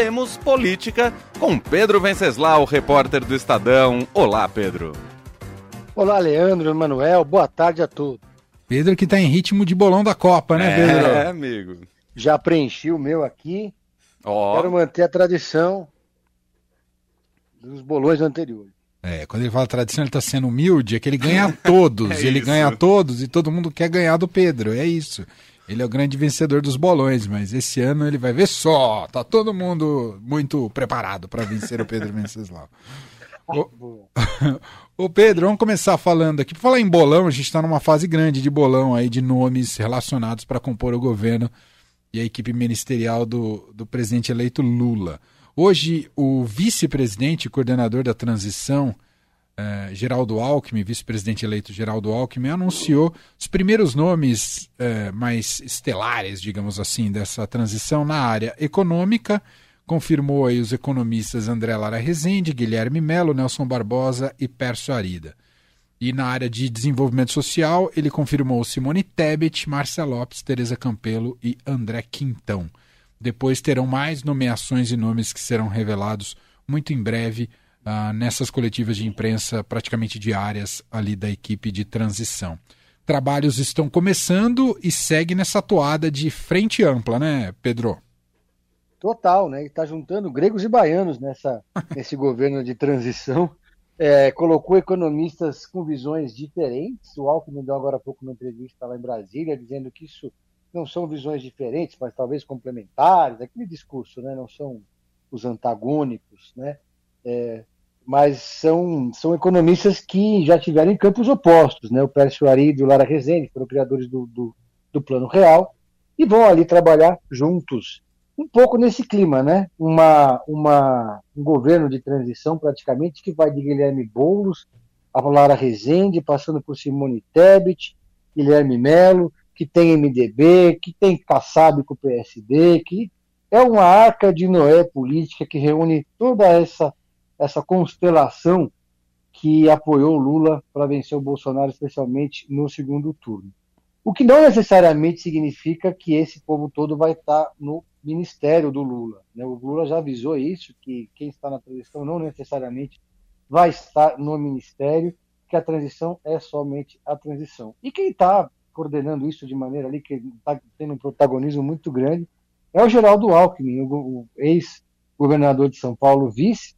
temos política com Pedro Venceslau, repórter do Estadão. Olá, Pedro. Olá, Leandro, Manuel, boa tarde a todos. Pedro que tá em ritmo de bolão da Copa, né, Pedro? É, amigo. Já preenchi o meu aqui. Ó, Quero manter a tradição dos bolões anteriores. É, quando ele fala tradição, ele tá sendo humilde, é que ele ganha todos. É ele isso. ganha todos e todo mundo quer ganhar do Pedro. É isso. Ele é o grande vencedor dos bolões, mas esse ano ele vai ver só. Tá todo mundo muito preparado para vencer o Pedro Venceslau. Ô Pedro, vamos começar falando aqui. Por falar em bolão, a gente está numa fase grande de bolão aí de nomes relacionados para compor o governo e a equipe ministerial do, do presidente eleito Lula. Hoje, o vice-presidente e coordenador da transição, eh, Geraldo Alckmin, vice-presidente eleito Geraldo Alckmin, anunciou os primeiros nomes eh, mais estelares, digamos assim, dessa transição na área econômica. Confirmou aí os economistas André Lara Rezende, Guilherme Melo, Nelson Barbosa e Pércio Arida. E na área de desenvolvimento social, ele confirmou Simone Tebet, Márcia Lopes, Tereza Campelo e André Quintão. Depois terão mais nomeações e nomes que serão revelados muito em breve ah, nessas coletivas de imprensa praticamente diárias ali da equipe de transição. Trabalhos estão começando e segue nessa toada de frente ampla, né, Pedro? Total, né? Está juntando gregos e baianos nessa, nesse governo de transição. É, colocou economistas com visões diferentes. O Alckmin deu agora há pouco uma entrevista lá em Brasília, dizendo que isso não são visões diferentes, mas talvez complementares, aquele discurso, né? Não são os antagônicos, né? É, mas são, são economistas que já tiveram em campos opostos, né? O Pércio Arida e o Lara Rezende foram criadores do, do, do Plano Real e vão ali trabalhar juntos um pouco nesse clima, né? Uma, uma, um governo de transição praticamente que vai de Guilherme Boulos a Lara Rezende, passando por Simone Tebet, Guilherme Melo, que tem MDB, que tem Kassab com o PSD, que é uma arca de Noé política que reúne toda essa, essa constelação que apoiou Lula para vencer o Bolsonaro, especialmente no segundo turno. O que não necessariamente significa que esse povo todo vai estar no ministério do Lula. Né? O Lula já avisou isso, que quem está na transição não necessariamente vai estar no ministério, que a transição é somente a transição. E quem está coordenando isso de maneira ali, que está tendo um protagonismo muito grande, é o Geraldo Alckmin, o ex-governador de São Paulo, vice,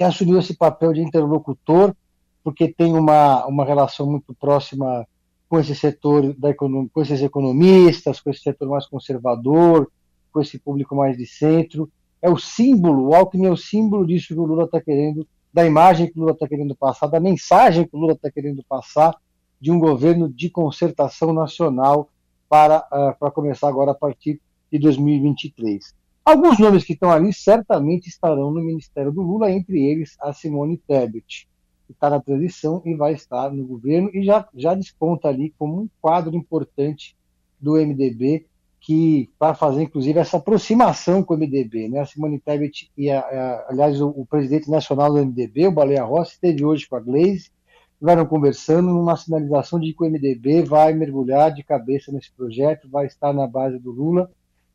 que assumiu esse papel de interlocutor, porque tem uma, uma relação muito próxima com esse setor da economia, com esses economistas, com esse setor mais conservador, com esse público mais de centro. É o símbolo, o Alckmin é o símbolo disso que o Lula está querendo, da imagem que o Lula está querendo passar, da mensagem que o Lula está querendo passar de um governo de concertação nacional para, uh, para começar agora a partir de 2023. Alguns nomes que estão ali certamente estarão no ministério do Lula, entre eles a Simone Tebet, que está na transição e vai estar no governo e já, já desponta ali como um quadro importante do MDB, que para fazer inclusive essa aproximação com o MDB, né? A Simone Tebet e a, a, aliás o, o, presidente nacional do MDB, o Baleia Rossi, esteve hoje com a Glaze, estiveram conversando numa sinalização de que o MDB vai mergulhar de cabeça nesse projeto, vai estar na base do Lula,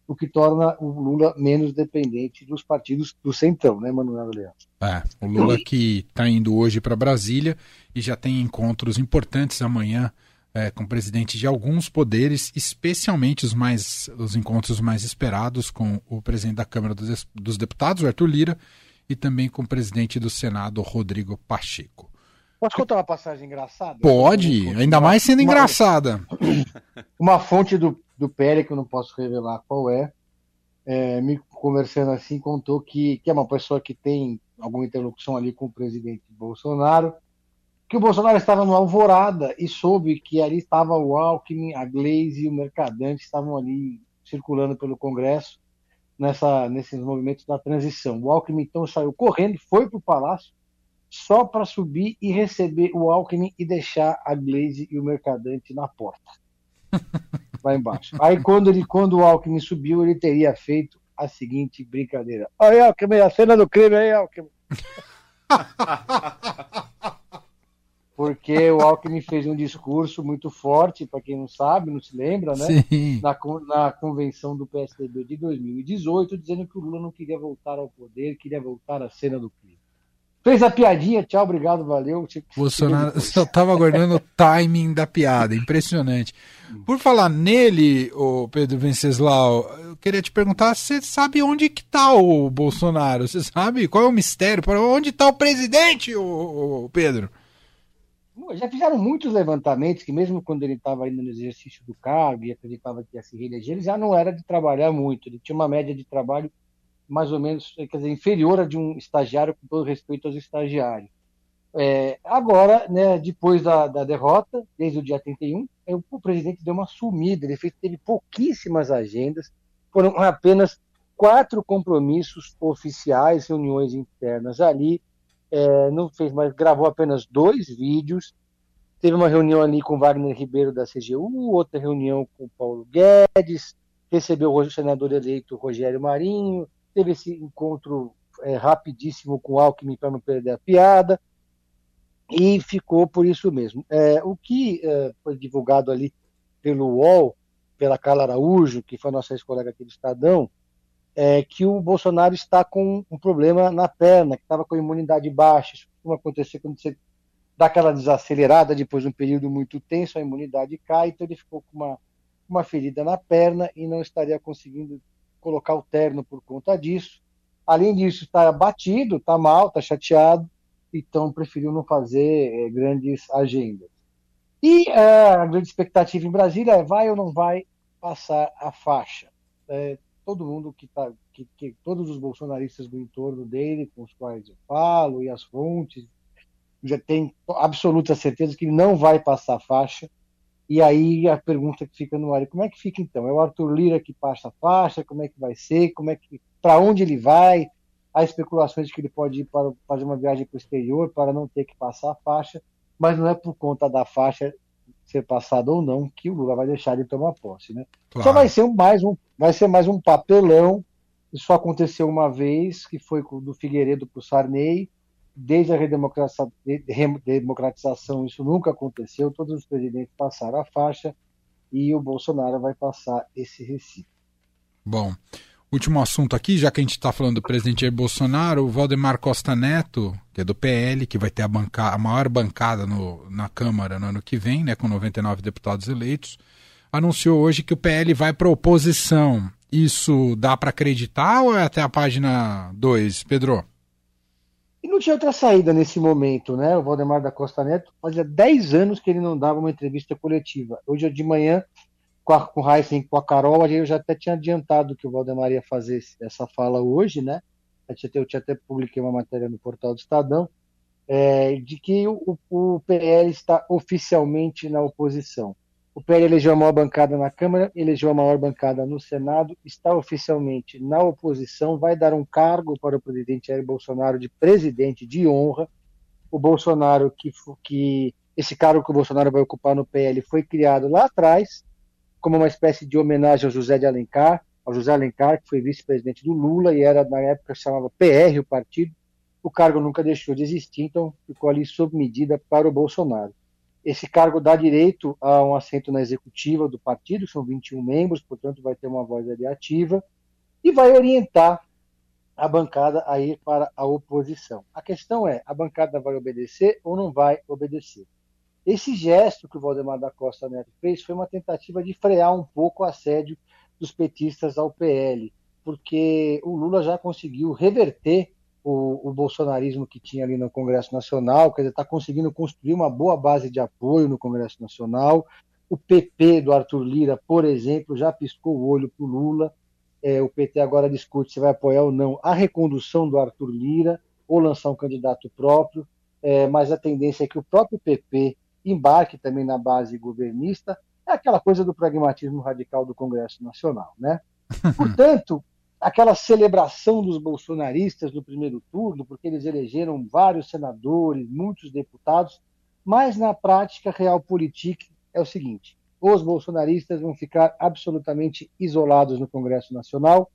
o que torna o Lula menos dependente dos partidos do centrão, né, Manuel Leão? É, o Lula que está indo hoje para Brasília e já tem encontros importantes amanhã é, com presidentes de alguns poderes, especialmente os mais os encontros mais esperados com o presidente da Câmara dos, dos Deputados, Arthur Lira, e também com o presidente do Senado, Rodrigo Pacheco. Posso contar uma passagem engraçada? Pode, ainda mais sendo uma, engraçada. Uma fonte do, do PL, que eu não posso revelar qual é, é, me conversando assim, contou que, que é uma pessoa que tem alguma interlocução ali com o presidente Bolsonaro, que o Bolsonaro estava no Alvorada e soube que ali estava o Alckmin, a Glaze e o Mercadante estavam ali circulando pelo Congresso nessa, nesses movimentos da transição. O Alckmin então saiu correndo, foi para o Palácio, só para subir e receber o Alckmin e deixar a Glaze e o Mercadante na porta. Lá embaixo. Aí quando, ele, quando o Alckmin subiu, ele teria feito a seguinte brincadeira. Aí, Alckmin, a cena do crime aí, Alckmin. porque o Alckmin fez um discurso muito forte, para quem não sabe, não se lembra, né? Na, na, convenção do PSDB de 2018, dizendo que o Lula não queria voltar ao poder, queria voltar à cena do crime. Fez a piadinha, tchau, obrigado, valeu. Bolsonaro só estava aguardando o timing da piada, impressionante. Por falar nele, o Pedro Venceslau, eu queria te perguntar, você sabe onde que tá o Bolsonaro? Você sabe qual é o mistério? Para onde está o presidente, o, Pedro? Já fizeram muitos levantamentos que mesmo quando ele estava ainda no exercício do cargo e acreditava que ia se reeleger, ele já não era de trabalhar muito. Ele tinha uma média de trabalho mais ou menos, quer dizer, inferior a de um estagiário, com todo respeito aos estagiários. É, agora, né, depois da, da, derrota, desde o dia 31, é, o presidente deu uma sumida, ele fez, teve pouquíssimas agendas, foram apenas quatro compromissos oficiais, reuniões internas ali, é, não fez mais, gravou apenas dois vídeos, teve uma reunião ali com Wagner Ribeiro da CGU, outra reunião com Paulo Guedes, recebeu o senador eleito Rogério Marinho, teve esse encontro é, rapidíssimo com o Alckmin para não perder a piada, e ficou por isso mesmo. É, o que é, foi divulgado ali pelo UOL, pela Carla Araújo, que foi nossa ex-colega aqui do Estadão, é que o Bolsonaro está com um problema na perna, que estava com a imunidade baixa. Isso costuma acontecer quando você dá aquela desacelerada depois de um período muito tenso, a imunidade cai, então ele ficou com uma, uma ferida na perna e não estaria conseguindo colocar o terno por conta disso. Além disso, está abatido, está mal, está chateado, então preferiu não fazer é, grandes agendas. E é, a grande expectativa em Brasília é vai ou não vai passar a faixa. É, todo mundo que está, que, que, todos os bolsonaristas do entorno dele, com os quais eu falo, e as fontes, já tem absoluta certeza que não vai passar a faixa. E aí a pergunta que fica no ar, como é que fica então? É o Arthur Lira que passa a faixa? Como é que vai ser? Como é que para onde ele vai? Há especulações de que ele pode ir para fazer uma viagem para o exterior para não ter que passar a faixa, mas não é por conta da faixa ser passada ou não que o Lula vai deixar de tomar posse, né? Claro. Só vai ser mais um, vai ser mais um papelão. Isso aconteceu uma vez, que foi do Figueiredo para o Sarney, desde a redemocratização isso nunca aconteceu, todos os presidentes passaram a faixa e o Bolsonaro vai passar esse recibo. Bom, último assunto aqui, já que a gente está falando do presidente Jair Bolsonaro, o Valdemar Costa Neto, que é do PL, que vai ter a, banca, a maior bancada no, na Câmara no ano que vem, né, com 99 deputados eleitos, anunciou hoje que o PL vai para oposição. Isso dá para acreditar ou é até a página 2, Pedro? E não tinha outra saída nesse momento, né? O Valdemar da Costa Neto fazia 10 anos que ele não dava uma entrevista coletiva. Hoje de manhã, com, a, com o Heisen, com a Carol, eu já até tinha adiantado que o Valdemar ia fazer essa fala hoje, né? Eu tinha, eu tinha até publiquei uma matéria no portal do Estadão, é, de que o, o PL está oficialmente na oposição. O PL elegeu a maior bancada na Câmara, elegeu a maior bancada no Senado, está oficialmente na oposição, vai dar um cargo para o presidente Jair Bolsonaro de presidente de honra. O Bolsonaro, que, que esse cargo que o Bolsonaro vai ocupar no PL foi criado lá atrás, como uma espécie de homenagem ao José de Alencar, ao José Alencar, que foi vice-presidente do Lula e era, na época, chamava PR o partido. O cargo nunca deixou de existir, então ficou ali sob medida para o Bolsonaro. Esse cargo dá direito a um assento na executiva do partido, são 21 membros, portanto vai ter uma voz ali ativa, e vai orientar a bancada a ir para a oposição. A questão é, a bancada vai obedecer ou não vai obedecer? Esse gesto que o Valdemar da Costa Neto fez foi uma tentativa de frear um pouco o assédio dos petistas ao PL, porque o Lula já conseguiu reverter o, o, bolsonarismo que tinha ali no Congresso Nacional, quer dizer, está conseguindo construir uma boa base de apoio no Congresso Nacional. O PP do Arthur Lira, por exemplo, já piscou o olho para o Lula. É, o PT agora discute se vai apoiar ou não a recondução do Arthur Lira ou lançar um candidato próprio, é, mas a tendência é que o próprio PP embarque também na base governista. É aquela coisa do pragmatismo radical do Congresso Nacional, né? Portanto, aquela celebração dos bolsonaristas no primeiro turno, porque eles elegeram vários senadores, muitos deputados, mas na prática, realpolitik é o seguinte: os bolsonaristas vão ficar absolutamente isolados no Congresso Nacional,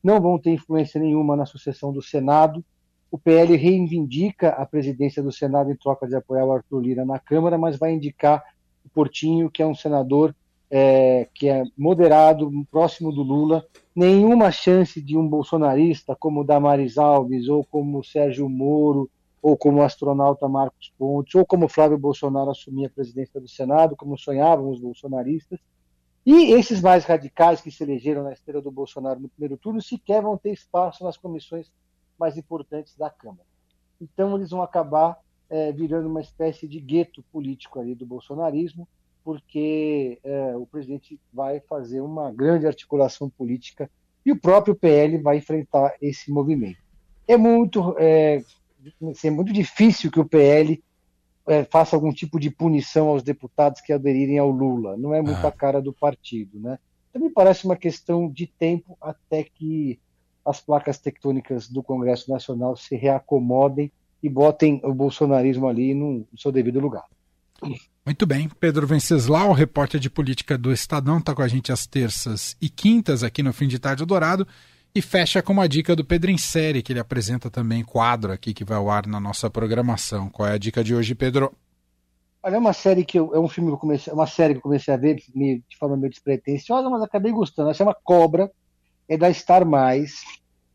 não vão ter influência nenhuma na sucessão do Senado, o PL reivindica a presidência do Senado em troca de apoiar o Arthur Lira na Câmara, mas vai indicar o Portinho, que é um senador é, que é moderado, próximo do Lula. Nenhuma chance de um bolsonarista como Damares Alves, ou como Sérgio Moro, ou como o astronauta Marcos Pontes, ou como Flávio Bolsonaro assumir a presidência do Senado, como sonhavam os bolsonaristas. E esses mais radicais que se elegeram na esteira do Bolsonaro no primeiro turno sequer vão ter espaço nas comissões mais importantes da Câmara. Então, eles vão acabar é, virando uma espécie de gueto político ali do bolsonarismo, porque é, o presidente vai fazer uma grande articulação política e o próprio PL vai enfrentar esse movimento. É muito, é, assim, é muito difícil que o PL é, faça algum tipo de punição aos deputados que aderirem ao Lula. Não é muito ah. a cara do partido, né? Também parece uma questão de tempo até que as placas tectônicas do Congresso Nacional se reacomodem e botem o bolsonarismo ali no, no seu devido lugar. Muito bem. Pedro Venceslau, repórter de política do Estadão, está com a gente às terças e quintas aqui no Fim de Tarde Dourado. E fecha com uma dica do Pedro em série, que ele apresenta também quadro aqui que vai ao ar na nossa programação. Qual é a dica de hoje, Pedro? Olha, é uma série que eu, é um filme que eu comecei, uma série que eu comecei a ver de forma meio despretensiosa, mas acabei gostando. Ela chama Cobra, é da Star Mais.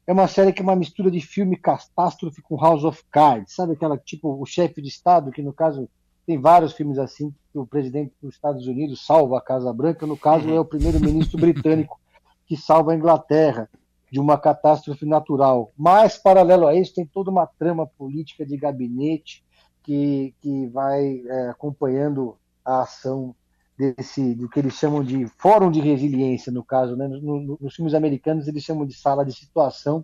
É uma série que é uma mistura de filme catástrofe com House of Cards, sabe aquela tipo o chefe de estado que no caso tem vários filmes assim que o presidente dos Estados Unidos salva a Casa Branca, no caso é o primeiro-ministro britânico que salva a Inglaterra de uma catástrofe natural. Mas, paralelo a isso, tem toda uma trama política de gabinete que, que vai é, acompanhando a ação desse, do que eles chamam de fórum de resiliência, no caso. Né? No, no, nos filmes americanos, eles chamam de sala de situação.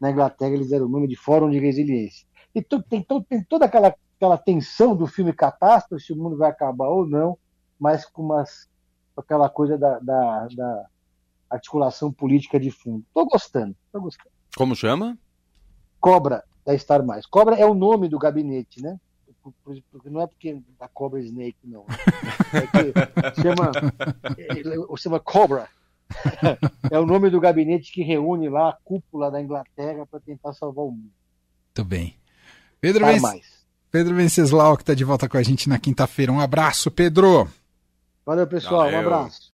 Na Inglaterra, eles deram o nome de fórum de resiliência. E tem, tem toda aquela, aquela tensão do filme catástrofe, se o mundo vai acabar ou não, mas com umas, aquela coisa da, da, da articulação política de fundo. Estou gostando, tô gostando. Como chama? Cobra, da Star Mais. Cobra é o nome do gabinete, né? Porque não é porque da Cobra Snake, não. É que chama, chama Cobra. É o nome do gabinete que reúne lá a cúpula da Inglaterra para tentar salvar o mundo. Muito bem. Pedro, Venc... Pedro Venceslau, que está de volta com a gente na quinta-feira. Um abraço, Pedro. Valeu, pessoal. Valeu. Um abraço.